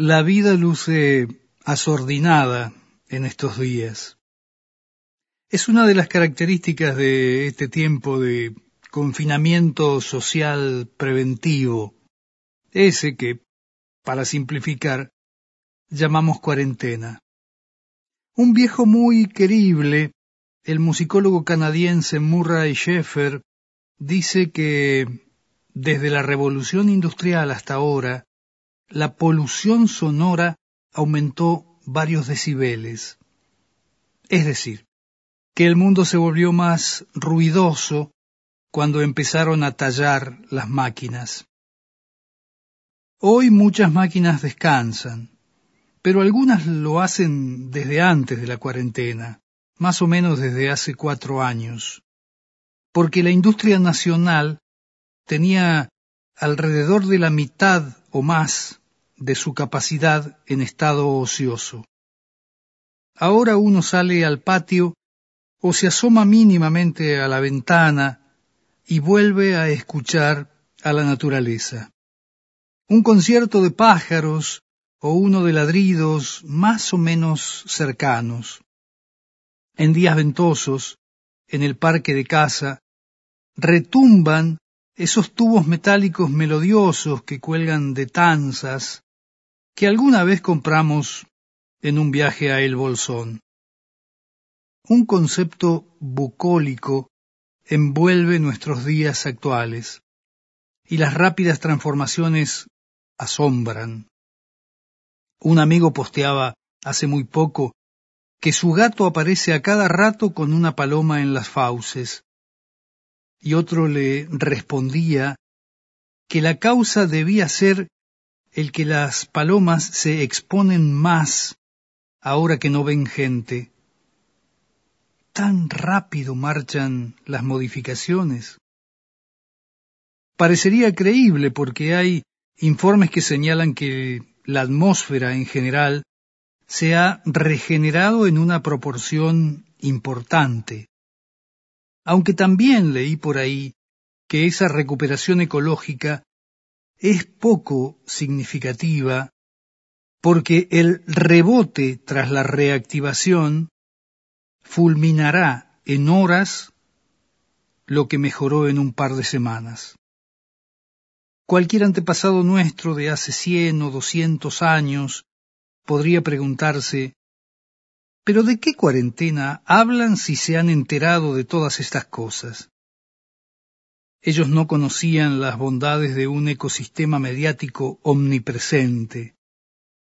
La vida luce asordinada en estos días. Es una de las características de este tiempo de confinamiento social preventivo, ese que, para simplificar, llamamos cuarentena. Un viejo muy querible, el musicólogo canadiense Murray Schaeffer, dice que desde la revolución industrial hasta ahora, la polución sonora aumentó varios decibeles. Es decir, que el mundo se volvió más ruidoso cuando empezaron a tallar las máquinas. Hoy muchas máquinas descansan, pero algunas lo hacen desde antes de la cuarentena, más o menos desde hace cuatro años, porque la industria nacional tenía alrededor de la mitad o más de su capacidad en estado ocioso. Ahora uno sale al patio o se asoma mínimamente a la ventana y vuelve a escuchar a la naturaleza. Un concierto de pájaros o uno de ladridos más o menos cercanos. En días ventosos, en el parque de casa, retumban esos tubos metálicos melodiosos que cuelgan de tanzas que alguna vez compramos en un viaje a El Bolsón. Un concepto bucólico envuelve nuestros días actuales y las rápidas transformaciones asombran. Un amigo posteaba hace muy poco que su gato aparece a cada rato con una paloma en las fauces y otro le respondía que la causa debía ser el que las palomas se exponen más ahora que no ven gente. Tan rápido marchan las modificaciones. Parecería creíble porque hay informes que señalan que la atmósfera en general se ha regenerado en una proporción importante aunque también leí por ahí que esa recuperación ecológica es poco significativa porque el rebote tras la reactivación fulminará en horas lo que mejoró en un par de semanas. Cualquier antepasado nuestro de hace cien o doscientos años podría preguntarse pero ¿de qué cuarentena hablan si se han enterado de todas estas cosas? Ellos no conocían las bondades de un ecosistema mediático omnipresente,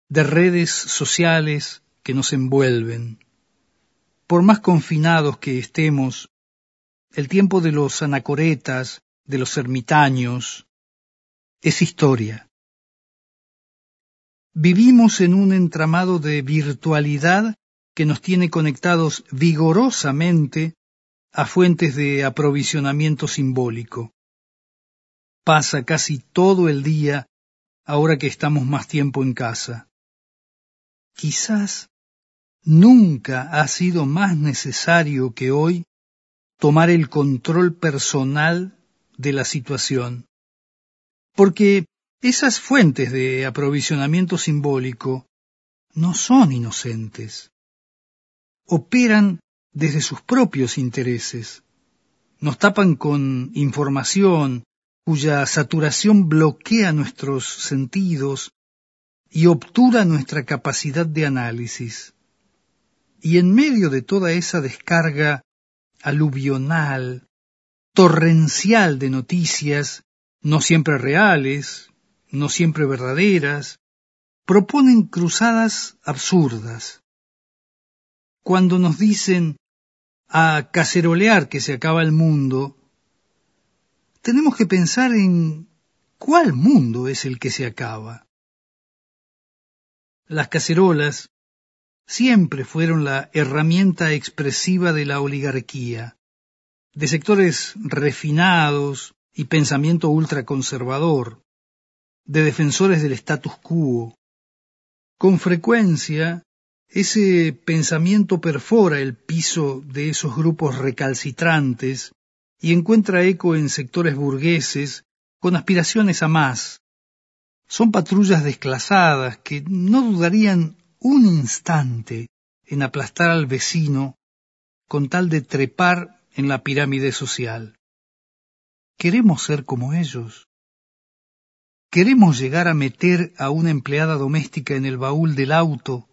de redes sociales que nos envuelven. Por más confinados que estemos, el tiempo de los anacoretas, de los ermitaños, es historia. Vivimos en un entramado de virtualidad que nos tiene conectados vigorosamente a fuentes de aprovisionamiento simbólico. Pasa casi todo el día ahora que estamos más tiempo en casa. Quizás nunca ha sido más necesario que hoy tomar el control personal de la situación, porque esas fuentes de aprovisionamiento simbólico no son inocentes operan desde sus propios intereses. Nos tapan con información cuya saturación bloquea nuestros sentidos y obtura nuestra capacidad de análisis. Y en medio de toda esa descarga aluvional, torrencial de noticias, no siempre reales, no siempre verdaderas, proponen cruzadas absurdas, cuando nos dicen a cacerolear que se acaba el mundo, tenemos que pensar en cuál mundo es el que se acaba. Las cacerolas siempre fueron la herramienta expresiva de la oligarquía, de sectores refinados y pensamiento ultraconservador, de defensores del status quo. Con frecuencia ese pensamiento perfora el piso de esos grupos recalcitrantes y encuentra eco en sectores burgueses con aspiraciones a más, Son patrullas desclasadas que no dudarían un instante en aplastar al vecino con tal de trepar en la pirámide social. ¿Queremos ser como ellos? ¿Queremos llegar a meter a una empleada doméstica en el baúl del auto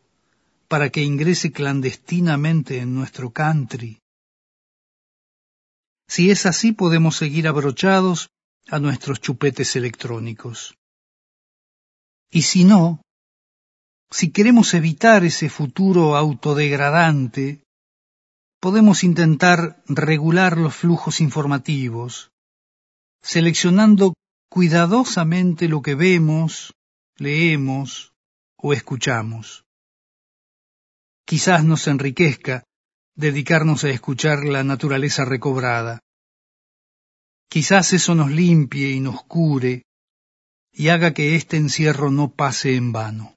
para que ingrese clandestinamente en nuestro country? Si es así, podemos seguir abrochados a nuestros chupetes electrónicos. Y si no, si queremos evitar ese futuro autodegradante, podemos intentar regular los flujos informativos, seleccionando cuidadosamente lo que vemos, leemos o escuchamos. Quizás nos enriquezca dedicarnos a escuchar la naturaleza recobrada. Quizás eso nos limpie y nos cure y haga que este encierro no pase en vano.